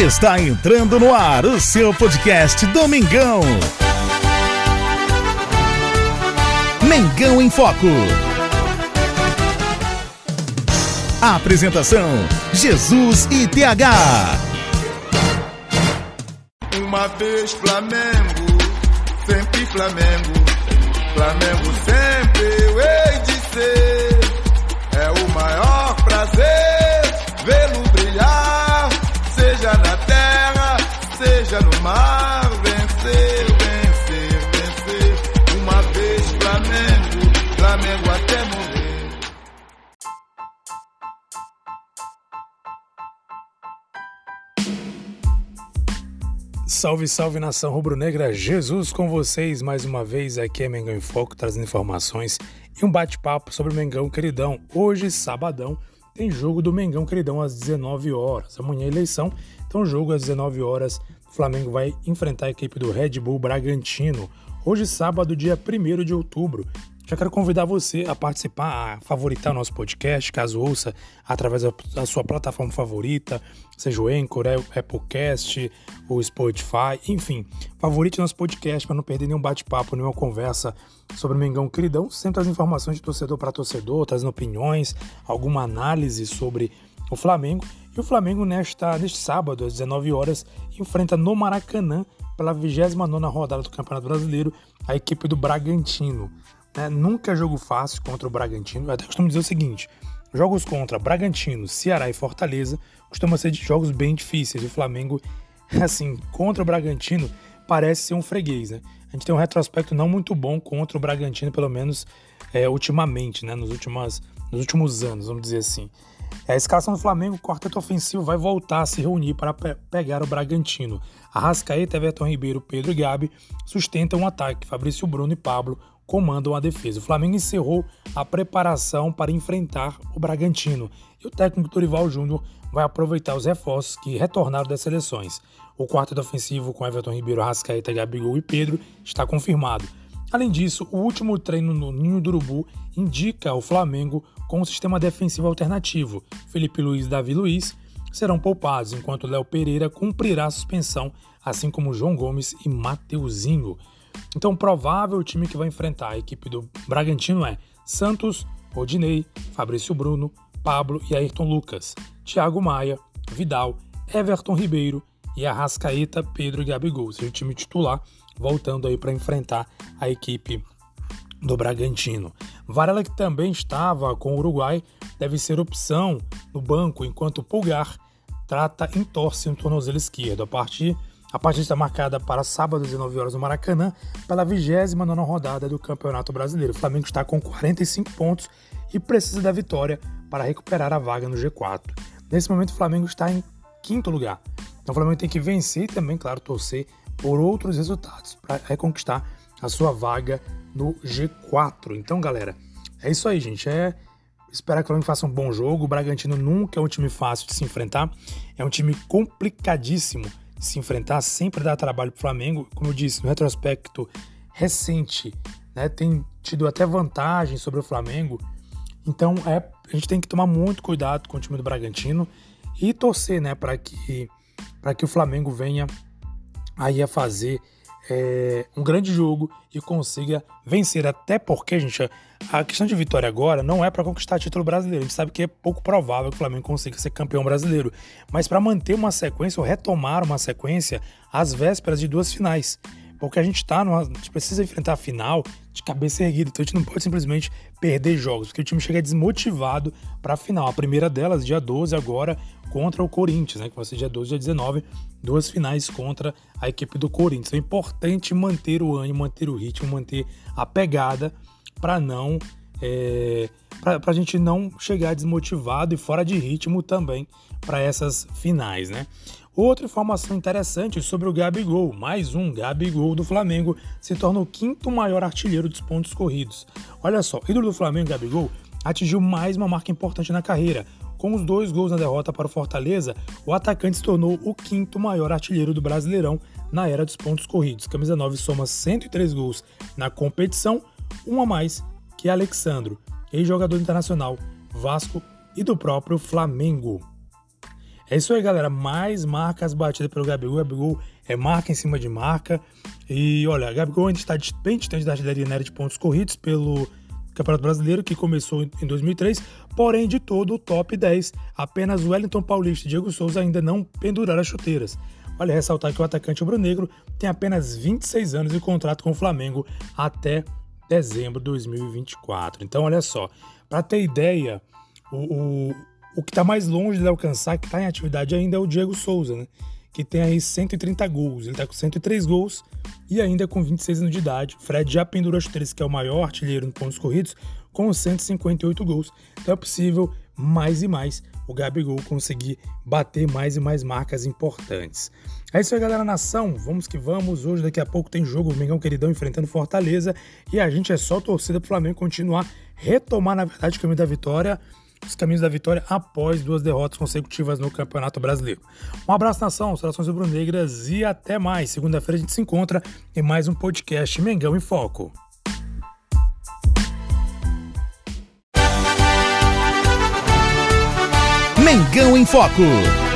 Está entrando no ar o seu podcast Domingão. Mengão em Foco. Apresentação: Jesus e TH. Uma vez Flamengo, sempre Flamengo. Flamengo sempre Salve, salve nação rubro-negra, Jesus com vocês mais uma vez. Aqui é Mengão em Foco, trazendo informações e um bate-papo sobre o Mengão Queridão. Hoje, sabadão, tem jogo do Mengão Queridão às 19 horas. Amanhã é eleição, então jogo às 19 horas. O Flamengo vai enfrentar a equipe do Red Bull Bragantino. Hoje, sábado, dia 1 de outubro. Já quero convidar você a participar, a favoritar nosso podcast, caso ouça através da sua plataforma favorita, seja o Anchor, o Applecast, o Spotify, enfim. Favorite nosso podcast para não perder nenhum bate-papo, nenhuma conversa sobre o Mengão Queridão. Sempre as informações de torcedor para torcedor, trazendo opiniões, alguma análise sobre o Flamengo. E o Flamengo, nesta, neste sábado, às 19 horas, enfrenta no Maracanã, pela 29 rodada do Campeonato Brasileiro, a equipe do Bragantino. Né? Nunca é jogo fácil contra o Bragantino. Eu até costumo dizer o seguinte: jogos contra Bragantino, Ceará e Fortaleza costumam ser de jogos bem difíceis. O Flamengo, assim, contra o Bragantino, parece ser um freguês, né? A gente tem um retrospecto não muito bom contra o Bragantino, pelo menos é, ultimamente, né? Nos, nos últimos anos, vamos dizer assim. A escalação do Flamengo, o quarteto ofensivo vai voltar a se reunir para pe pegar o Bragantino. Arrascaeta, Everton Ribeiro, Pedro e Gabi sustentam o um ataque. Fabrício Bruno e Pablo comandam a defesa. O Flamengo encerrou a preparação para enfrentar o Bragantino e o técnico Dorival Júnior vai aproveitar os reforços que retornaram das seleções. O quarteto ofensivo com Everton Ribeiro, Arrascaeta, Gabigol e Pedro está confirmado. Além disso, o último treino no Ninho do Urubu indica o Flamengo com um sistema defensivo alternativo. Felipe Luiz e Davi Luiz serão poupados, enquanto Léo Pereira cumprirá a suspensão, assim como João Gomes e Mateuzinho. Então, provável time que vai enfrentar a equipe do Bragantino é Santos, Rodinei, Fabrício Bruno, Pablo e Ayrton Lucas, Thiago Maia, Vidal, Everton Ribeiro e Arrascaeta, Pedro e Gabigol. Seja o time titular, voltando aí para enfrentar a equipe do Bragantino. Varela, que também estava com o Uruguai, deve ser opção no banco, enquanto Pulgar trata entorse no tornozelo esquerdo. A partir a partida está marcada para sábado às 19 horas no Maracanã, pela 29 rodada do Campeonato Brasileiro. O Flamengo está com 45 pontos e precisa da vitória para recuperar a vaga no G4. Nesse momento, o Flamengo está em quinto lugar. Então, o Flamengo tem que vencer e também, claro, torcer por outros resultados para reconquistar a sua vaga no G4. Então, galera, é isso aí, gente. É esperar que o Flamengo faça um bom jogo. O Bragantino nunca é um time fácil de se enfrentar. É um time complicadíssimo se enfrentar, sempre dá trabalho para o Flamengo. Como eu disse, no retrospecto recente, né, tem tido até vantagem sobre o Flamengo. Então é, a gente tem que tomar muito cuidado com o time do Bragantino e torcer né, para que, que o Flamengo venha aí a fazer é, um grande jogo e consiga vencer. Até porque, gente, a questão de vitória agora não é para conquistar título brasileiro. A gente sabe que é pouco provável que o Flamengo consiga ser campeão brasileiro. Mas para manter uma sequência ou retomar uma sequência às vésperas de duas finais. Porque a gente tá numa, a gente precisa enfrentar a final de cabeça erguida, então a gente não pode simplesmente perder jogos, porque o time chega desmotivado para a final. A primeira delas, dia 12 agora, contra o Corinthians, né, que vai ser dia 12 dia 19, duas finais contra a equipe do Corinthians. Então é importante manter o ânimo, manter o ritmo, manter a pegada para não é, para a gente não chegar desmotivado e fora de ritmo também para essas finais, né? Outra informação interessante sobre o Gabigol, mais um Gabigol do Flamengo, se torna o quinto maior artilheiro dos pontos corridos. Olha só, ídolo do Flamengo, Gabigol, atingiu mais uma marca importante na carreira. Com os dois gols na derrota para o Fortaleza, o atacante se tornou o quinto maior artilheiro do Brasileirão na era dos pontos corridos. Camisa 9 soma 103 gols na competição, um a mais que Alexandro, ex-jogador internacional, Vasco e do próprio Flamengo. É isso aí, galera. Mais marcas batidas pelo Gabigol. Gabigol é marca em cima de marca. E olha, Gabigol ainda está bem distante da artilharia na de pontos corridos pelo Campeonato Brasileiro, que começou em 2003. Porém, de todo o top 10, apenas Wellington Paulista e Diego Souza ainda não penduraram as chuteiras. Vale ressaltar que o atacante rubro-negro tem apenas 26 anos de contrato com o Flamengo até dezembro de 2024. Então, olha só, para ter ideia, o, o que está mais longe de alcançar, que está em atividade ainda, é o Diego Souza, né? que tem aí 130 gols. Ele está com 103 gols e ainda com 26 anos de idade. Fred já pendurou as três, que é o maior artilheiro em pontos corridos, com 158 gols. Então é possível mais e mais o Gabigol conseguir bater mais e mais marcas importantes. É isso aí, galera, nação. Vamos que vamos. Hoje, daqui a pouco, tem jogo. O Mengão Queridão enfrentando Fortaleza. E a gente é só torcida pro Flamengo continuar, retomar, na verdade, o caminho da vitória. Os caminhos da vitória após duas derrotas consecutivas no Campeonato Brasileiro. Um abraço, nação, saudações rubro-negras e até mais. Segunda-feira a gente se encontra em mais um podcast Mengão em Foco. Mengão em Foco.